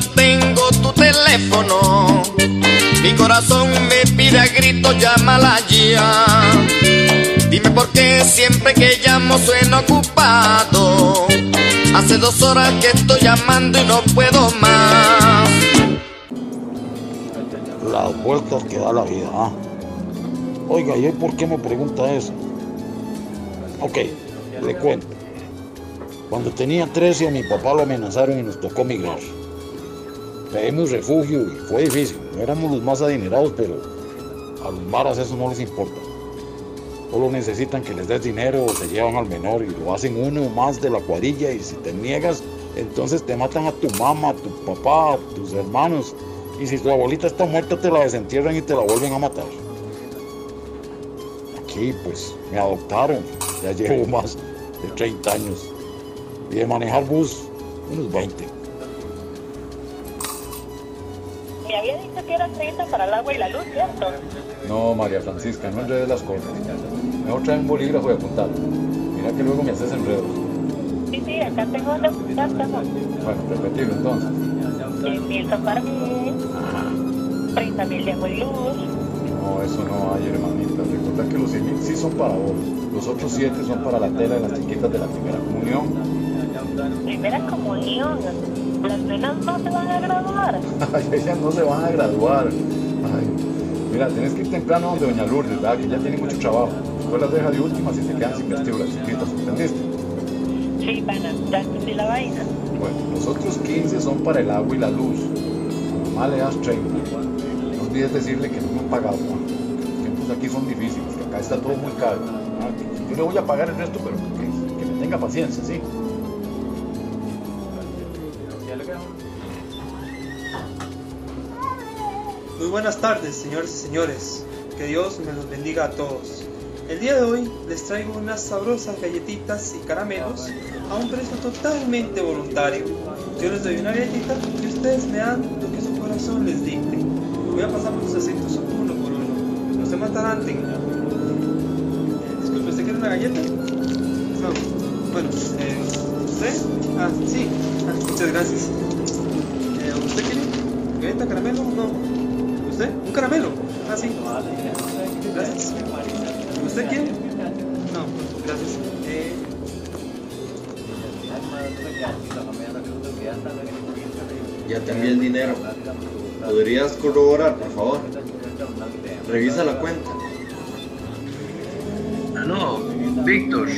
tengo tu teléfono. Mi corazón me pide a grito, llámala ya. Dime por qué siempre que llamo suena ocupado. Hace dos horas que estoy llamando y no puedo más. Las vueltas que da la vida, ¿ah? Oiga, ¿y por qué me pregunta eso? Ok, le cuento. Cuando tenía 13 a mi papá lo amenazaron y nos tocó migrar. Pedimos refugio y fue difícil. No éramos los más adinerados, pero a los maras eso no les importa. Solo necesitan que les des dinero o se llevan al menor y lo hacen uno más de la cuadrilla y si te niegas, entonces te matan a tu mamá, a tu papá, a tus hermanos. Y si tu abuelita está muerta, te la desentierran y te la vuelven a matar. Aquí, pues, me adoptaron. Ya llevo más de 30 años. Y de manejar bus, unos 20. Había dicho que era 30 para el agua y la luz, ¿cierto? No, María Francisca, no enredes las cosas. Mejor trae un bolígrafo y apuntar. Mira que luego me haces enredos. Sí, sí, acá tengo donde apuntar. Bueno, repetirlo entonces. 100 mil son para mí, 30 mil de agua y luz. No, eso no hay, hermanita. Recuerda que los 100 mil sí son para vos. Los otros 7 son para la tela de las chiquitas de la primera comunión. Primera comunión. Las nenas no se van a graduar. Ay, ellas no se van a graduar. Ay, mira, tienes que ir temprano donde Doña Lourdes, ¿verdad? Que ya tiene mucho trabajo. Después las deja de últimas y se quedan sin vestir las chiquitas, ¿entendiste? Sí, pana, ya entendí la vaina. Bueno, los otros 15 son para el agua y la luz. Mamá le das 30. No olvides decirle que no me han pagado. ¿no? Que los tiempos aquí son difíciles, que acá está todo muy caro. Que Yo le voy a pagar el resto, pero que, que me tenga paciencia, ¿sí? Muy buenas tardes, señores y señores. Que Dios me los bendiga a todos. El día de hoy les traigo unas sabrosas galletitas y caramelos a un precio totalmente voluntario. Yo les doy una galletita y ustedes me dan lo que su corazón les dicte. Voy a pasar por sus asientos uno por uno. No se me ataranten. Eh, disculpe, ¿usted quiere una galleta? No. Bueno, eh, ¿usted? Ah, sí. Ah, muchas gracias. Eh, ¿Usted quiere? ¿Galleta, caramelo? No. ¿Usted? ¿Un caramelo? Ah, sí. Gracias. ¿Usted quiere? No, gracias. Eh, Ya te envié el dinero. ¿Podrías corroborar, por favor? Revisa la cuenta. Aló, Víctor.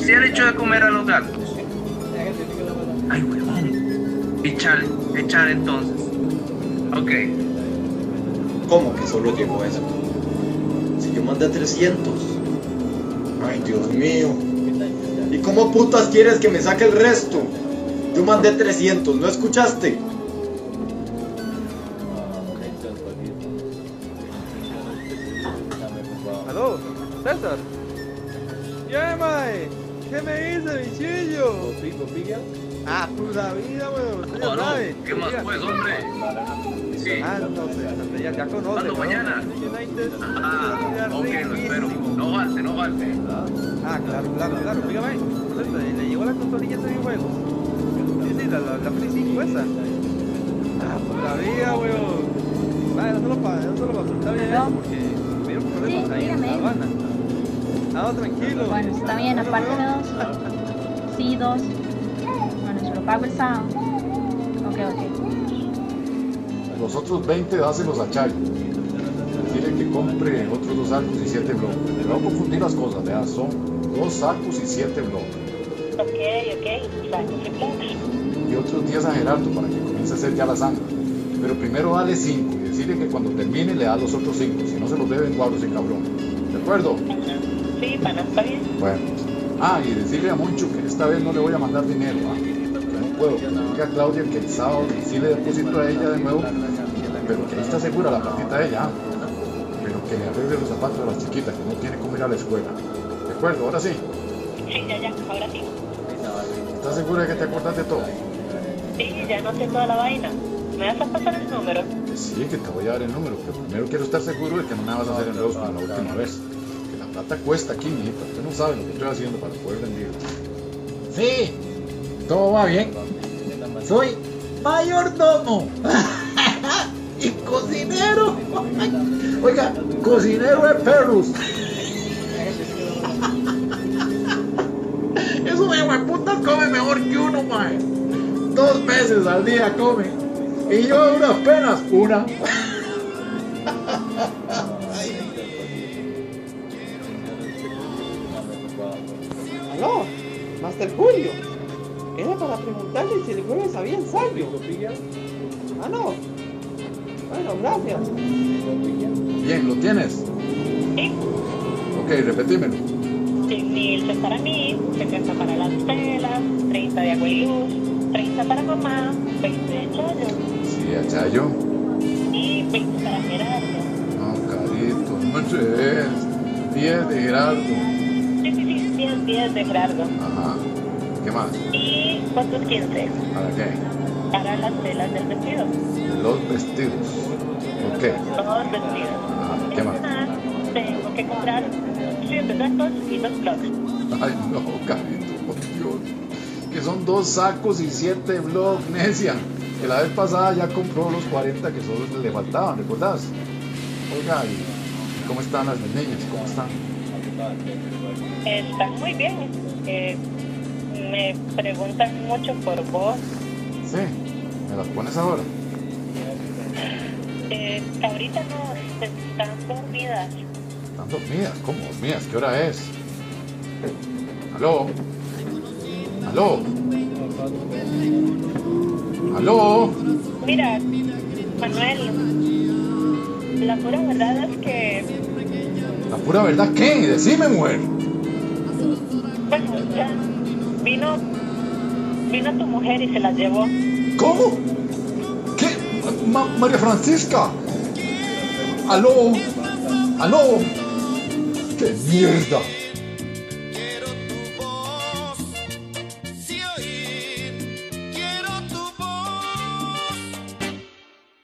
¿Se han hecho de comer a los gatos? Ay, huevón. Echar, echar entonces. Ok. ¿Cómo que solo llegó eso? Si yo mandé 300. Ay, Dios mío. ¿Y cómo putas quieres que me saque el resto? Yo mandé 300, ¿no escuchaste? ¿Aló? ¿César? ¿Qué, mae? ¿Qué me dice, bichillo? Ah, pura vida, weón. Oh, no. ¿Qué más, pues, hombre? Sí. Ah, no, César, ya, ya conoce, ¿Cuándo, ¿no? mañana? Ah, ok, lo espero. No falte, no falte. Ah, claro, claro, claro. Dígame, ¿le llegó la consolilla de videojuegos? Sí, sí, la, la, la Play 5 esa. Ah, pura vida, weón. Vale, no solo para, no solo para soltar bien eso, porque tuvieron problemas Sí, ahí en La. Habana. Ah, no, tranquilo. Bueno, está bien, aparte dos. Sí, dos. Pago el sábado. Ok, ok. Los otros 20 dáselos a Chayo. Decirle que compre otros dos sacos y siete bloques. A confundir las cosas, vea, son dos sacos y siete bloques. Ok, ok. Sacos y bloques. Y otros 10 a Gerardo para que comience a hacer ya la sangre. Pero primero dale 5 y decirle que cuando termine le da los otros 5, si no se los debe en cuadros ese cabrón. ¿De acuerdo? Sí, pana, está bien. Bueno. Ah, y decirle a Moncho que esta vez no le voy a mandar dinero, ¿ah? Puedo. Diga a Claudia que el sábado sí le deposito a ella de nuevo, pero que ahí está segura la platita de ella. Pero que le arregle los zapatos a las chiquitas, que no tiene cómo ir a la escuela. ¿De acuerdo? Ahora sí. Sí, ya, ya, ahora sí. ¿Estás segura de que te acuerdas de todo? Sí, ya no sé toda la vaina. ¿Me vas a pasar el número? Que sí, que te voy a dar el número, pero primero quiero estar seguro de que no me vas a hacer enredos como la última vez. Que la plata cuesta aquí, mijita. Usted no sabe lo que estoy haciendo para poder rendir. Sí, todo va bien. Soy mayordomo y cocinero. Oiga, cocinero de perros. Eso de putas come mejor que uno, mae. Dos veces al día come. Y yo unas penas, una. Aló, Master Julio. Era para preguntarle si el jueves había ensayo. Ah, no. Bueno, gracias. Bien, ¿lo tienes? Sí, Ok, repetímelo. 10.000 para mí, 70 para las telas, 30 de agua y luz, 30 para mamá, 20 de Chayo Sí, a Chayo. y 20 para Gerardo. No, carito, no es 10 de Gerardo. Sí, sí, sí, 10, 10 de Gerardo. Ajá. ¿Qué más? ¿Y cuántos 15? ¿Para qué? Para las telas del vestido. Los vestidos. Ok. Los vestidos. ¿Qué más? Tengo que comprar 7 sacos y dos blogs. Ay, no, carito, por Dios. Que son dos sacos y siete blogs, necia. Que la vez pasada ya compró los 40 que solo le faltaban, ¿recordás? Oiga, ¿y cómo están las niñas? ¿Cómo están? Están muy bien. Eh, me preguntan mucho por vos. Sí, ¿me las pones ahora? Eh, ahorita no, están dormidas. ¿Están dormidas? ¿Cómo dormidas? ¿Qué hora es? ¿Aló? ¿Aló? ¿Aló? Mira, Manuel, la pura verdad es que, ¿La pura verdad qué? Decime, mujer. bueno, ya vino, vino tu mujer y se la llevó. ¿Cómo? ¿Qué? Ma- María Francisca. ¿Aló? ¿Aló? ¡Qué mierda!